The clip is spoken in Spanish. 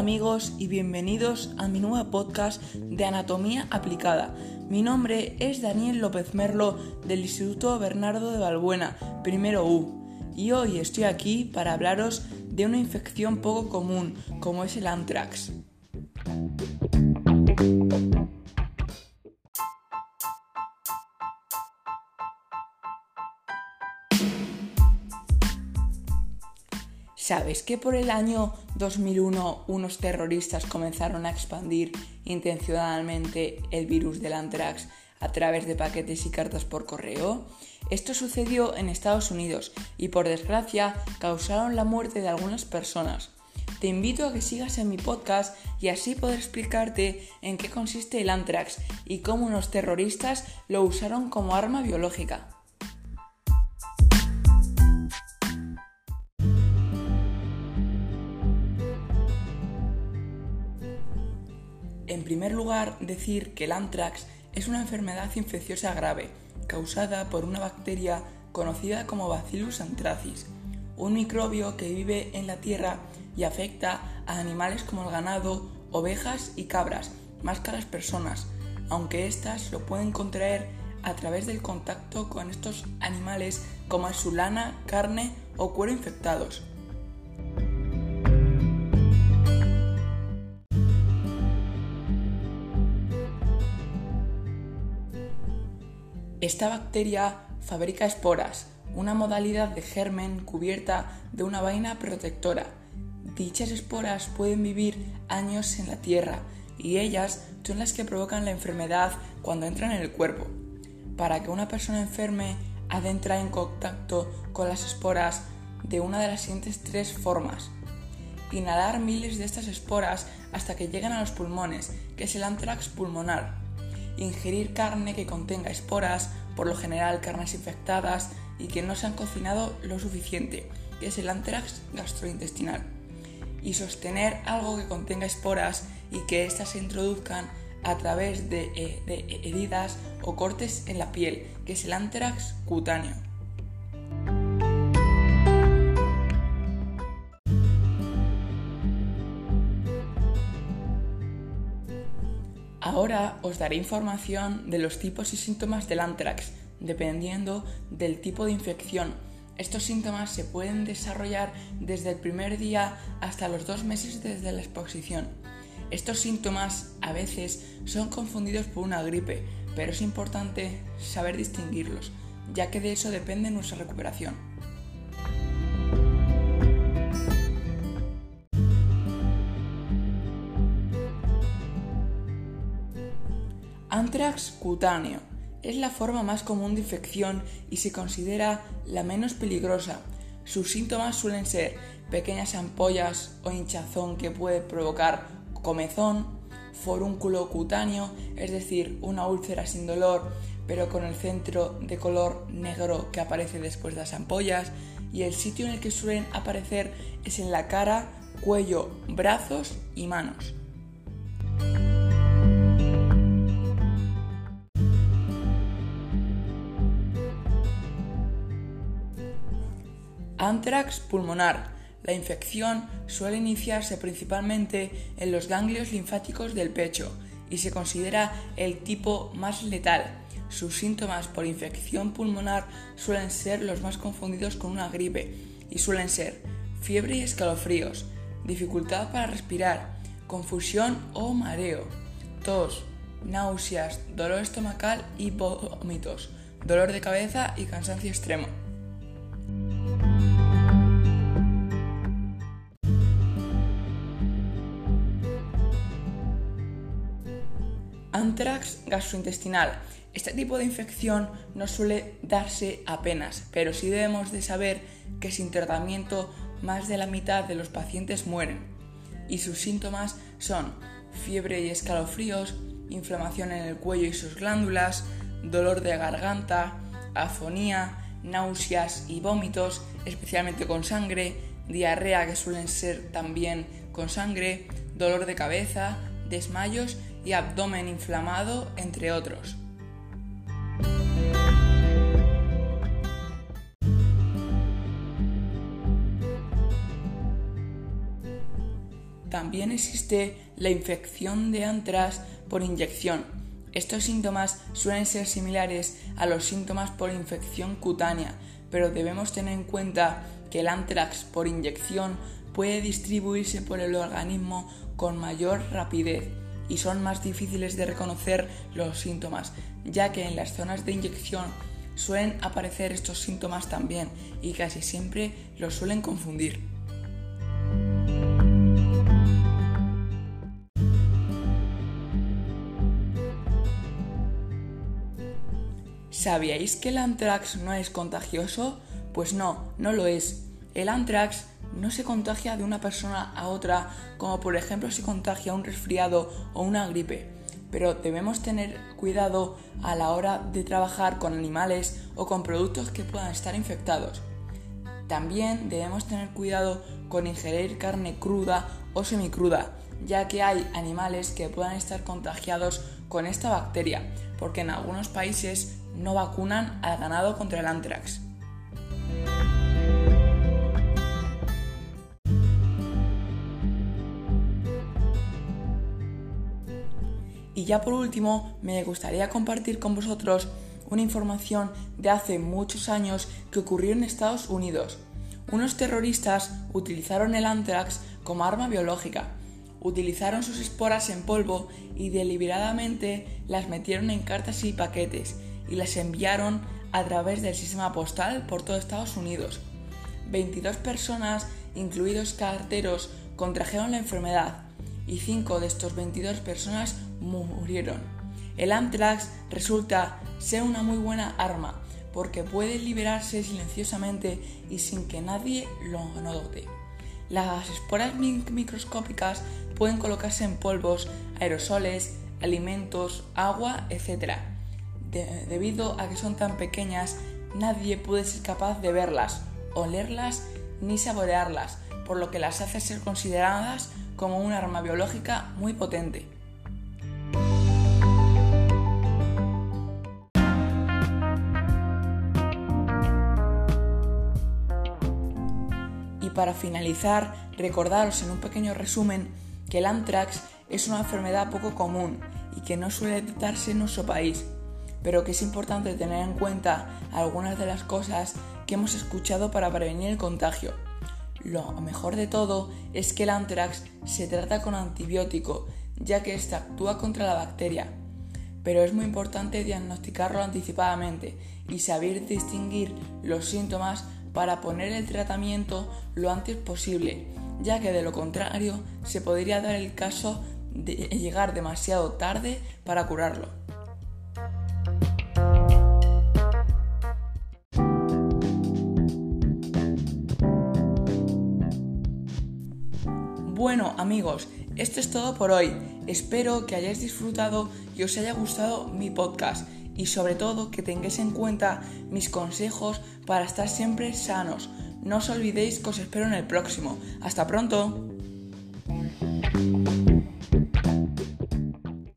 amigos y bienvenidos a mi nuevo podcast de Anatomía Aplicada. Mi nombre es Daniel López Merlo del Instituto Bernardo de Balbuena, primero U, y hoy estoy aquí para hablaros de una infección poco común como es el anthrax. ¿Sabes que por el año 2001 unos terroristas comenzaron a expandir intencionalmente el virus del anthrax a través de paquetes y cartas por correo? Esto sucedió en Estados Unidos y por desgracia causaron la muerte de algunas personas. Te invito a que sigas en mi podcast y así poder explicarte en qué consiste el anthrax y cómo unos terroristas lo usaron como arma biológica. En primer lugar, decir que el anthrax es una enfermedad infecciosa grave causada por una bacteria conocida como Bacillus anthracis, un microbio que vive en la tierra y afecta a animales como el ganado, ovejas y cabras, más que a las personas, aunque éstas lo pueden contraer a través del contacto con estos animales como es su lana, carne o cuero infectados. Esta bacteria fabrica esporas, una modalidad de germen cubierta de una vaina protectora. Dichas esporas pueden vivir años en la tierra y ellas son las que provocan la enfermedad cuando entran en el cuerpo. Para que una persona enferme ha en contacto con las esporas de una de las siguientes tres formas. Inhalar miles de estas esporas hasta que lleguen a los pulmones, que es el anthrax pulmonar ingerir carne que contenga esporas, por lo general carnes infectadas y que no se han cocinado lo suficiente, que es el anthrax gastrointestinal, y sostener algo que contenga esporas y que éstas se introduzcan a través de, eh, heridas o cortes en la piel, que es el anthrax cutáneo. Ahora os daré información de los tipos y síntomas del anthrax, dependiendo del tipo de infección. Estos síntomas se pueden desarrollar desde el primer día hasta los dos meses desde la exposición. Estos síntomas a veces son confundidos por una gripe, pero es importante saber distinguirlos, ya que de eso depende nuestra recuperación. Anthrax cutáneo es la forma más común de infección y se considera la menos peligrosa. Sus síntomas suelen ser pequeñas ampollas o hinchazón que puede provocar comezón, forúnculo cutáneo, es decir, una úlcera sin dolor pero con el centro de color negro que aparece después de las ampollas y el sitio en el que suelen aparecer es en la cara, cuello, brazos y manos. Anthrax pulmonar. La infección suele iniciarse principalmente en los ganglios linfáticos del pecho y se considera el tipo más letal. Sus síntomas por infección pulmonar suelen ser los más confundidos con una gripe y suelen ser fiebre y escalofríos, dificultad para respirar, confusión o mareo, tos, náuseas, dolor estomacal y vómitos, dolor de cabeza y cansancio extremo. Anthrax gastrointestinal. Este tipo de infección no suele darse apenas, pero sí debemos de saber que sin tratamiento más de la mitad de los pacientes mueren y sus síntomas son fiebre y escalofríos, inflamación en el cuello y sus glándulas, dolor de garganta, afonía, náuseas y vómitos, especialmente con sangre, diarrea que suelen ser también con sangre, dolor de cabeza, desmayos y abdomen inflamado, entre otros. También existe la infección de antrax por inyección. Estos síntomas suelen ser similares a los síntomas por infección cutánea, pero debemos tener en cuenta que el antrax por inyección puede distribuirse por el organismo con mayor rapidez y son más difíciles de reconocer los síntomas, ya que en las zonas de inyección suelen aparecer estos síntomas también y casi siempre los suelen confundir. ¿Sabíais que el anthrax no es contagioso? Pues no, no lo es. El anthrax no se contagia de una persona a otra, como por ejemplo se contagia un resfriado o una gripe, pero debemos tener cuidado a la hora de trabajar con animales o con productos que puedan estar infectados. También debemos tener cuidado con ingerir carne cruda o semicruda, ya que hay animales que puedan estar contagiados con esta bacteria, porque en algunos países no vacunan al ganado contra el anthrax. Ya por último, me gustaría compartir con vosotros una información de hace muchos años que ocurrió en Estados Unidos. Unos terroristas utilizaron el anthrax como arma biológica. Utilizaron sus esporas en polvo y deliberadamente las metieron en cartas y paquetes y las enviaron a través del sistema postal por todo Estados Unidos. 22 personas, incluidos carteros, contrajeron la enfermedad y 5 de estos 22 personas murieron. El anthrax resulta ser una muy buena arma porque puede liberarse silenciosamente y sin que nadie lo note. Las esporas microscópicas pueden colocarse en polvos, aerosoles, alimentos, agua, etc. debido a que son tan pequeñas, nadie puede ser capaz de verlas, olerlas ni saborearlas, por lo que las hace ser consideradas como un arma biológica muy potente. Y para finalizar, recordaros en un pequeño resumen que el anthrax es una enfermedad poco común y que no suele detectarse en nuestro país, pero que es importante tener en cuenta algunas de las cosas que hemos escuchado para prevenir el contagio. Lo mejor de todo es que el anthrax se trata con antibiótico, ya que éste actúa contra la bacteria, pero es muy importante diagnosticarlo anticipadamente y saber distinguir los síntomas para poner el tratamiento lo antes posible, ya que de lo contrario se podría dar el caso de llegar demasiado tarde para curarlo. Bueno amigos, esto es todo por hoy. Espero que hayáis disfrutado y os haya gustado mi podcast y sobre todo que tengáis en cuenta mis consejos para estar siempre sanos. No os olvidéis que os espero en el próximo. Hasta pronto.